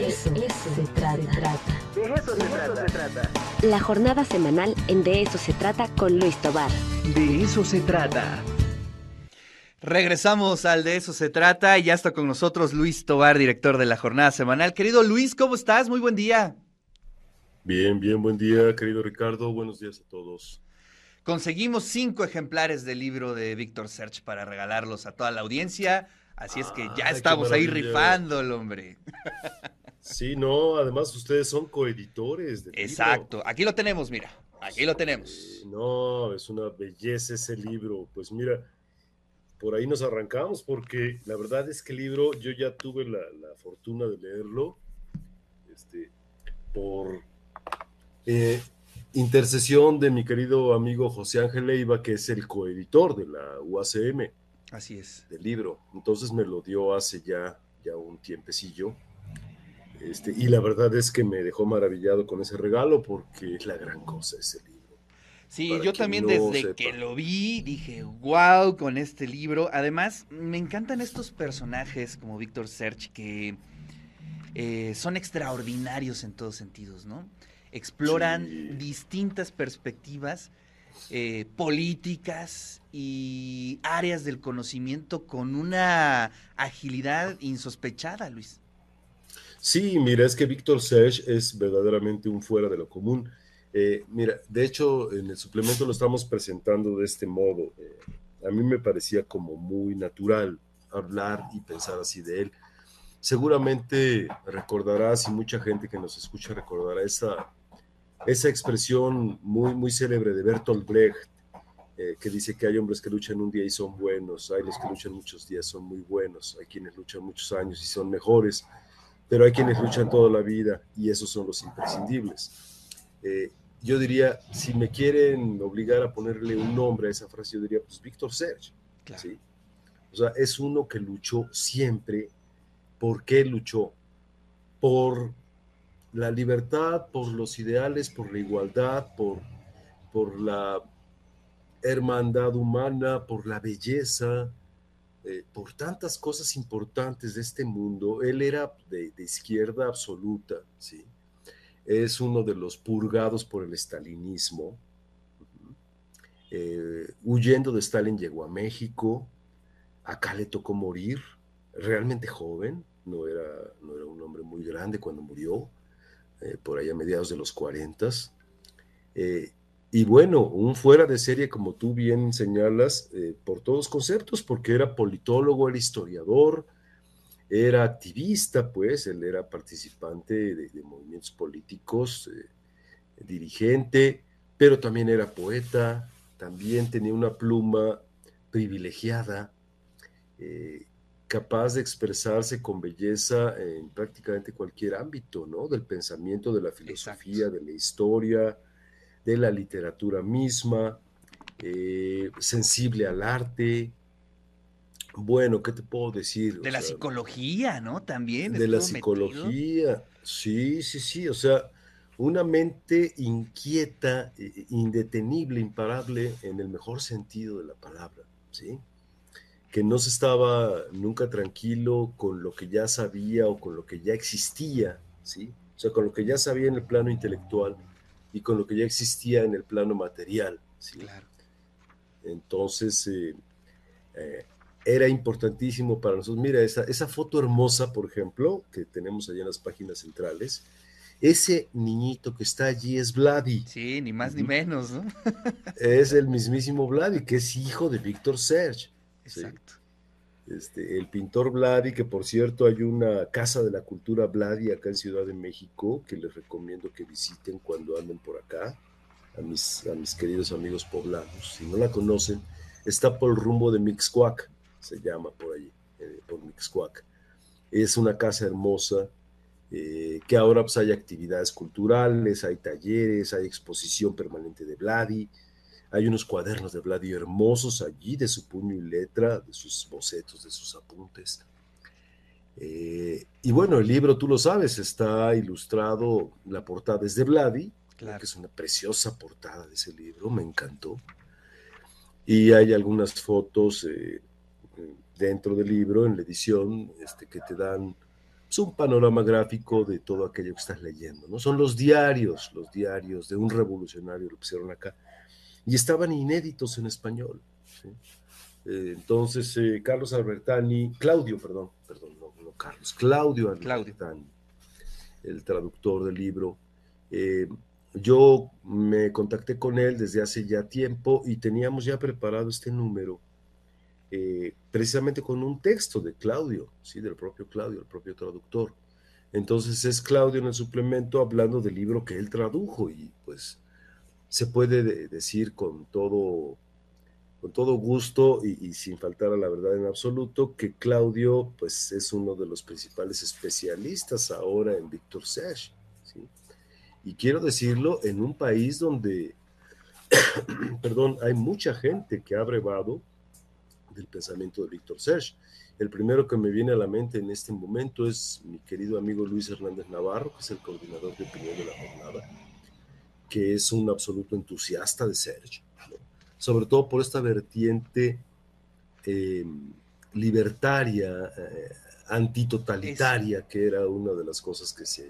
De eso, se trata. De eso, se, trata. La jornada semanal en De eso se trata con Luis Tobar. De eso se trata. Regresamos al De eso se trata y ya está con nosotros Luis Tobar, director de la jornada semanal. Querido Luis, ¿cómo estás? Muy buen día. Bien, bien, buen día, querido Ricardo. Buenos días a todos. Conseguimos cinco ejemplares del libro de Víctor Search para regalarlos a toda la audiencia. Así es que ya estamos ahí rifándolo, hombre. Sí, no, además ustedes son coeditores. Del Exacto, aquí lo tenemos, mira, aquí lo tenemos. no, es una belleza ese libro. Pues mira, por ahí nos arrancamos porque la verdad es que el libro yo ya tuve la, fortuna de leerlo este, por eh, intercesión de mi querido amigo José Ángel Leiva, que es el coeditor de la UACM. Así es. Del libro. Entonces me lo dio hace ya, ya un tiempecillo. Este, y la verdad es que me dejó maravillado con ese regalo porque es la gran cosa ese libro. Sí, yo también desde que lo vi dije, wow, con este libro. Además, me encantan estos personajes como Víctor Search que eh, son extraordinarios en todos sentidos, ¿no? Exploran distintas perspectivas eh, políticas y áreas del conocimiento con una agilidad insospechada, Luis. Sí, mira, es que Víctor Sech es verdaderamente un fuera de lo común. Eh, mira, de hecho, en el suplemento lo estamos presentando de este modo. Eh, a mí me parecía como muy natural hablar y pensar así de él. Seguramente recordarás y mucha gente que nos escucha recordará esa esa expresión muy, muy célebre de Bertolt Brecht, eh, que dice que hay hombres que luchan un día y son buenos, hay los que luchan muchos días, son muy buenos, hay quienes luchan muchos años y son mejores, pero hay quienes luchan toda la vida y esos son los imprescindibles. Eh, yo diría, si me quieren obligar a ponerle un nombre a esa frase, yo diría, pues Víctor Serge. ¿sí? O sea, es uno que luchó siempre. ¿Por qué luchó? Por la libertad, por los ideales, por la igualdad, por, por la hermandad humana, por la belleza, eh, por tantas cosas importantes de este mundo. Él era de, izquierda absoluta, ¿sí? Es uno de los purgados por el estalinismo. Eh, huyendo de Stalin llegó a México, acá le tocó morir, realmente joven, no era, no era un hombre muy grande cuando murió, eh, por ahí a mediados de los 40. Eh, y bueno, un fuera de serie, como tú bien señalas, eh, por todos conceptos, porque era politólogo, era historiador, era activista, pues, él era participante de, movimientos políticos, dirigente, pero también era poeta, también tenía una pluma privilegiada capaz de expresarse con belleza en prácticamente cualquier ámbito, ¿no? Del pensamiento, de la filosofía, de la historia, de la literatura misma, eh, sensible al arte. Bueno, ¿qué te puedo decir? De la psicología, ¿no? También. De la psicología, sí, sí, sí, o sea, una mente inquieta, indetenible, imparable en el mejor sentido de la palabra, ¿sí? que no se estaba nunca tranquilo con lo que ya sabía o con lo que ya existía, ¿sí? O sea, con lo que ya sabía en el plano intelectual y con lo que ya existía en el plano material, ¿sí? Claro. Entonces, eh, eh, era importantísimo para nosotros. Mira, esa, esa foto hermosa, por ejemplo, que tenemos allá en las páginas centrales, ese niñito que está allí es Vladi. Sí, ni más ni menos, ¿no? es el mismísimo Vladi, que es hijo de Víctor Serge. Exacto. Este, el pintor Vladi, que por cierto hay una casa de la cultura Vladi acá en Ciudad de México, que les recomiendo que visiten cuando anden por acá, a mis, a mis queridos amigos poblanos. Si no la conocen, está por el rumbo de Mixcuac, se llama por allí, eh, por Mixcuac. Es una casa hermosa, eh, que ahora pues, hay actividades culturales, hay talleres, hay exposición permanente de Vladi, hay unos cuadernos de Vladi hermosos allí, de su puño y letra, de sus bocetos, de sus apuntes. Eh, y bueno, el libro, tú lo sabes, está ilustrado, la portada es de Vladi, que es una preciosa portada de ese libro, me encantó. Y hay algunas fotos eh, dentro del libro, en la edición, este, que te dan es un panorama gráfico de todo aquello que estás leyendo, ¿no? Son los diarios, los diarios de un revolucionario, lo pusieron acá, y estaban inéditos en español. Eh, entonces, eh, Carlos Albertani, Claudio, perdón, perdón, no, Carlos, Claudio Albertani, el traductor del libro, eh, yo me contacté con él desde hace ya tiempo y teníamos ya preparado este número precisamente con un texto de Claudio, ¿sí? del propio Claudio, el propio traductor. Entonces es Claudio en el suplemento hablando del libro que él tradujo y pues se puede decir con todo, con todo gusto y, sin faltar a la verdad en absoluto que Claudio pues es uno de los principales especialistas ahora en Víctor Sesh. Y quiero decirlo en un país donde, perdón, hay mucha gente que ha brevado del pensamiento de Víctor Serge. El primero que me viene a la mente en este momento es mi querido amigo Luis Hernández Navarro, que es el coordinador de opinión de la jornada, que es un absoluto entusiasta de Serge, sobre todo por esta vertiente eh, libertaria, eh, antitotalitaria, que era una de las cosas que se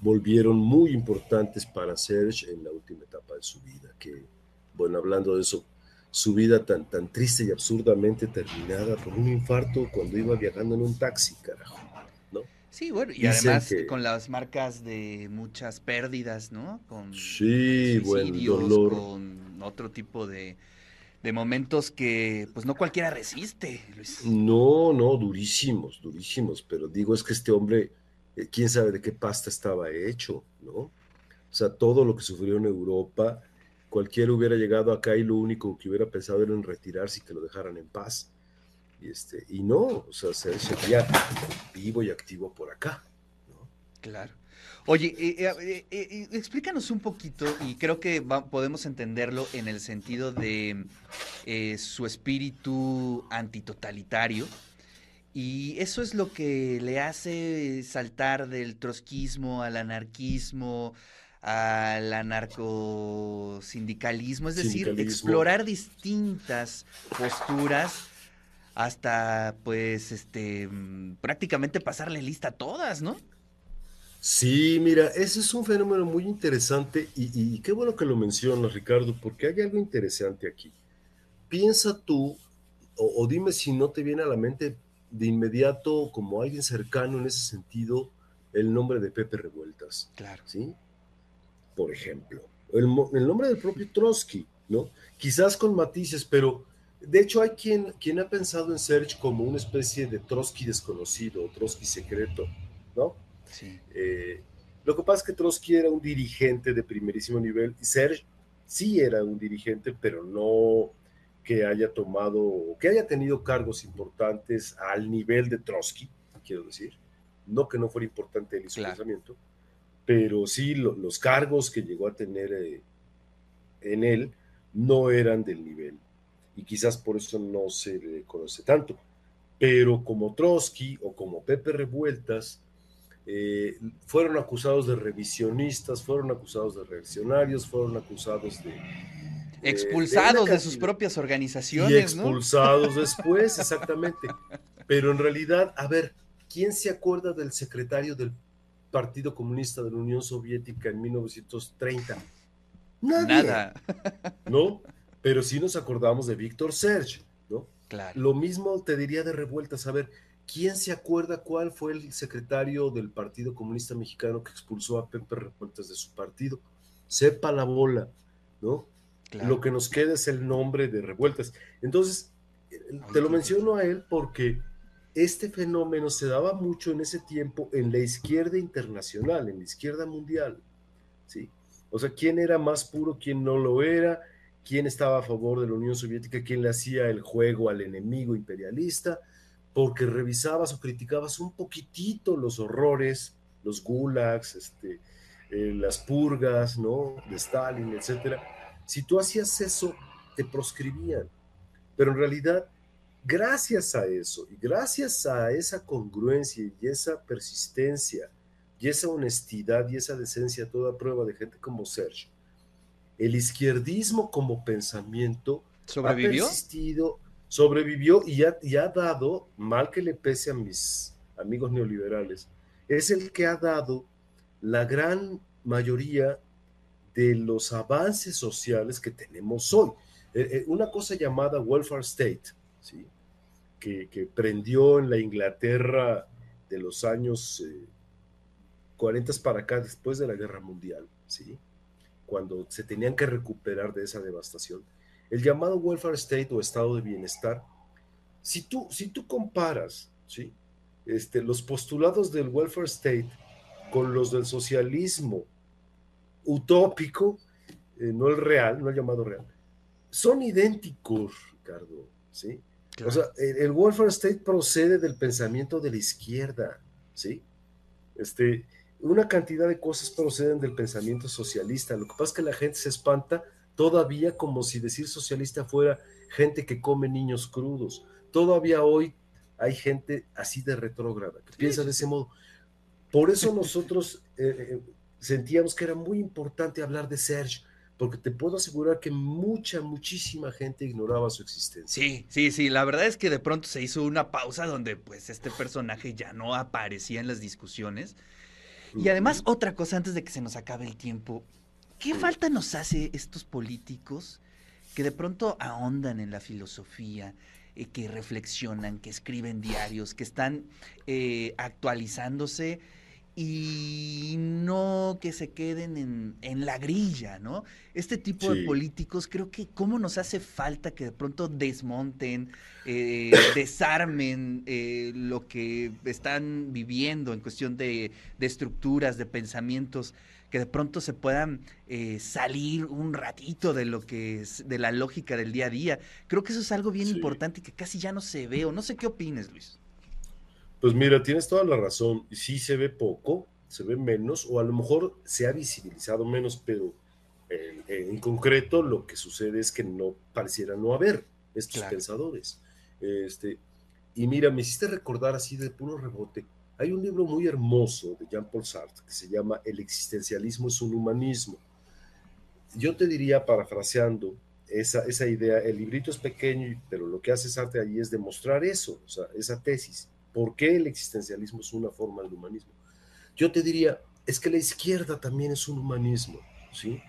volvieron muy importantes para Serge en la última etapa de su vida, que, bueno, hablando de eso, su vida tan, tan triste y absurdamente terminada por un infarto cuando iba viajando en un taxi, carajo. Sí, bueno, y además con las marcas de muchas pérdidas, ¿no? Con sí, bueno, dolor. Con otro tipo de, de momentos que pues no cualquiera resiste, Luis. No, no, durísimos, durísimos, pero digo es que este hombre, eh, quién sabe de qué pasta estaba hecho, ¿no? O sea, todo lo que sufrió en Europa, cualquiera hubiera llegado acá y lo único que hubiera pensado era en retirarse y que lo dejaran en paz. Y, este, y no, o sea, se sería vivo y activo por acá. Claro. Oye, eh, eh, eh, explícanos un poquito, y creo que podemos entenderlo en el sentido de su espíritu antitotalitario, y eso es lo que le hace saltar del trotskismo al anarquismo, al anarcosindicalismo, es decir, explorar distintas posturas hasta pues este prácticamente pasarle lista a todas, ¿no? Sí, mira, ese es un fenómeno muy interesante y, qué bueno que lo mencionas, Ricardo, porque hay algo interesante aquí. Piensa tú, o, o, dime si no te viene a la mente de inmediato como alguien cercano en ese sentido el nombre de Pepe Revueltas. Claro. ¿Sí? por ejemplo. El, nombre del propio Trotsky, ¿no? Quizás con matices, pero de hecho hay quien, quien ha pensado en Serge como una especie de Trotsky desconocido, Trotsky secreto, ¿no? Sí. Eh, lo que pasa es que Trotsky era un dirigente de primerísimo nivel y Serge sí era un dirigente, pero no que haya tomado, que haya tenido cargos importantes al nivel de Trotsky, quiero decir, no que no fuera importante en su pensamiento, pero sí los cargos que llegó a tener eh, en él no eran del nivel y quizás por eso no se le conoce tanto. Pero como Trotsky o como Pepe Revueltas, eh, fueron acusados de revisionistas, fueron acusados de reaccionarios, fueron acusados de... Expulsados de, sus propias organizaciones. Y expulsados después, exactamente. Pero en realidad, a ver, ¿quién se acuerda del secretario del Partido Comunista de la Unión Soviética en 1930? Nada. ¿No? Pero sí nos acordamos de Víctor Serge, ¿no? Claro. Lo mismo te diría de revueltas. A ver, ¿quién se acuerda cuál fue el secretario del Partido Comunista Mexicano que expulsó a Pepe Revueltas de su partido? Sepa la bola, ¿no? Lo que nos queda es el nombre de revueltas. Entonces, te lo menciono a él porque este fenómeno se daba mucho en ese tiempo en la izquierda internacional, en la izquierda mundial. ¿sí? O sea, quién era más puro, quién no lo era, quién estaba a favor de la Unión Soviética, quién le hacía el juego al enemigo imperialista, porque revisabas o criticabas un poquitito los horrores, los gulags, este, eh, las purgas, ¿no? De Stalin, etcétera. Si tú hacías eso, te proscribían. Pero en realidad gracias a eso y gracias a esa congruencia y esa persistencia y esa honestidad y esa decencia, toda prueba de gente como Sergio, el izquierdismo como pensamiento ¿Sobrevivió? ha persistido, sobrevivió y ha, y ha dado, mal que le pese a mis amigos neoliberales, es el que ha dado la gran mayoría de los avances sociales que tenemos hoy. Eh, eh, una cosa llamada welfare state, ¿sí? que, prendió en la Inglaterra de los años 40 eh, para acá, después de la Guerra Mundial, ¿sí? Cuando se tenían que recuperar de esa devastación. El llamado welfare state o estado de bienestar, si tú, si tú comparas ¿sí? este, los postulados del welfare state con los del socialismo utópico, eh, no el real, no el llamado real, son idénticos, Ricardo, ¿sí? O sea, el, welfare state procede del pensamiento de la izquierda, ¿sí? Este, una cantidad de cosas proceden del pensamiento socialista. Lo que pasa es que la gente se espanta todavía como si decir socialista fuera gente que come niños crudos. Todavía hoy hay gente así de retrógrada, que piensa de ese modo. Por eso nosotros eh, eh, sentíamos que era muy importante hablar de Serge, porque te puedo asegurar que mucha, muchísima gente ignoraba su existencia. Sí, sí, sí, la verdad es que de pronto se hizo una pausa donde pues este personaje ya no aparecía en las discusiones. Y además otra cosa antes de que se nos acabe el tiempo, ¿qué falta nos hace estos políticos que de pronto ahondan en la filosofía, eh, que reflexionan, que escriben diarios, que están eh, actualizándose? Y no que se queden en, la grilla, ¿no? Este tipo de políticos, creo que cómo nos hace falta que de pronto desmonten, eh, desarmen eh, lo que están viviendo en cuestión de, estructuras, de pensamientos, que de pronto se puedan eh, salir un ratito de lo que es, de la lógica del día a día. Creo que eso es algo bien importante y que casi ya no se ve, o no sé qué opines, Luis. Pues mira, tienes toda la razón. Sí se ve poco, se ve menos, o a lo mejor se ha visibilizado menos, pero en, concreto lo que sucede es que no pareciera no haber estos pensadores. Este, y mira, me hiciste recordar así de puro rebote. Hay un libro muy hermoso de Jean-Paul Sartre que se llama El existencialismo es un humanismo. Yo te diría, parafraseando esa, esa idea, el librito es pequeño, pero lo que hace Sartre allí es demostrar eso, o sea, esa tesis ¿Por qué el existencialismo es una forma del humanismo? Yo te diría, es que la izquierda también es un humanismo, ¿sí?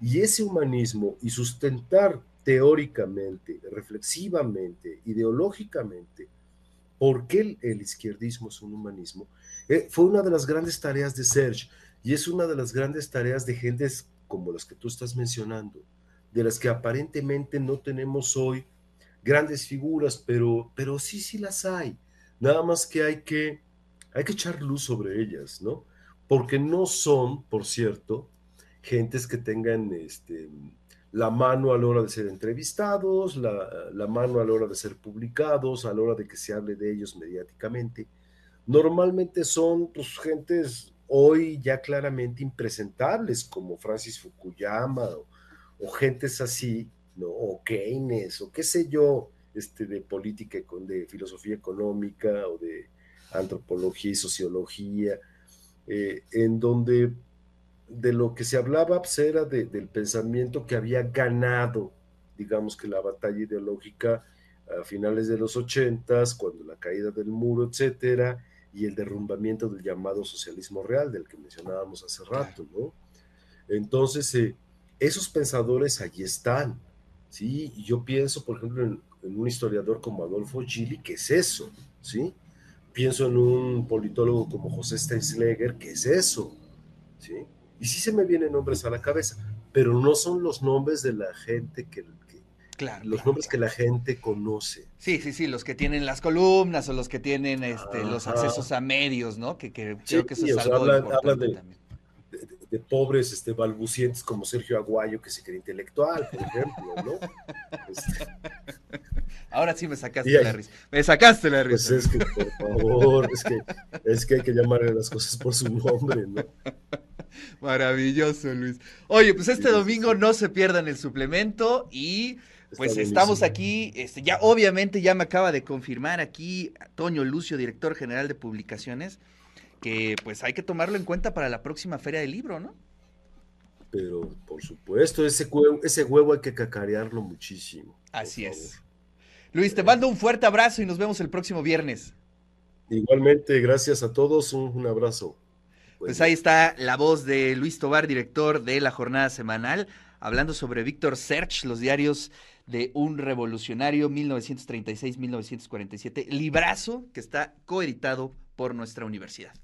Y ese humanismo y sustentar teóricamente, reflexivamente, ideológicamente, por qué el, izquierdismo es un humanismo, eh, fue una de las grandes tareas de Serge y es una de las grandes tareas de gentes como las que tú estás mencionando, de las que aparentemente no tenemos hoy grandes figuras, pero, pero sí, sí las hay. Nada más que hay que, hay que echar luz sobre ellas, ¿no? Porque no son, por cierto, gentes que tengan este, la mano a la hora de ser entrevistados, la, mano a la hora de ser publicados, a la hora de que se hable de ellos mediáticamente. Normalmente son pues, gentes hoy ya claramente impresentables, como Francis Fukuyama o, o gentes así, ¿no? o Keynes, o qué sé yo, este, de política, de filosofía económica o de antropología y sociología, eh, en donde de lo que se hablaba pues, era del pensamiento que había ganado, digamos que la batalla ideológica a finales de los ochentas, cuando la caída del muro, etcétera, y el derrumbamiento del llamado socialismo real, del que mencionábamos hace rato, ¿no? Entonces, eh, esos pensadores allí están, ¿sí? Y yo pienso, por ejemplo, en, en un historiador como Adolfo Gili, ¿qué es eso? ¿Sí? Pienso en un politólogo como José Steinsleger, ¿qué es eso? ¿Sí? Y sí se me vienen nombres a la cabeza, pero no son los nombres de la gente que, claro, los nombres que la gente conoce. Sí, sí, sí, los que tienen las columnas o los que tienen este, los accesos a medios, ¿no? Que, creo que eso es algo importante también de pobres este, balbucientes como Sergio Aguayo, que se cree intelectual, por ejemplo, ¿no? Este, Ahora sí me sacaste la risa. Me sacaste la risa. Pues es que, por favor, es que, es que hay que llamarle las cosas por su nombre, ¿no? Maravilloso, Luis. Oye, pues este domingo no se pierdan el suplemento y pues estamos aquí, este, ya obviamente ya me acaba de confirmar aquí Toño Lucio, director general de publicaciones, que pues hay que tomarlo en cuenta para la próxima feria del libro, ¿no? Pero por supuesto, ese huevo, ese huevo hay que cacarearlo muchísimo. Así es. Luis, te mando un fuerte abrazo y nos vemos el próximo viernes. Igualmente, gracias a todos, un, abrazo. Pues ahí está la voz de Luis Tobar, director de la jornada semanal, hablando sobre Víctor Search, los diarios de un revolucionario 1936-1947, librazo que está coeditado por nuestra universidad.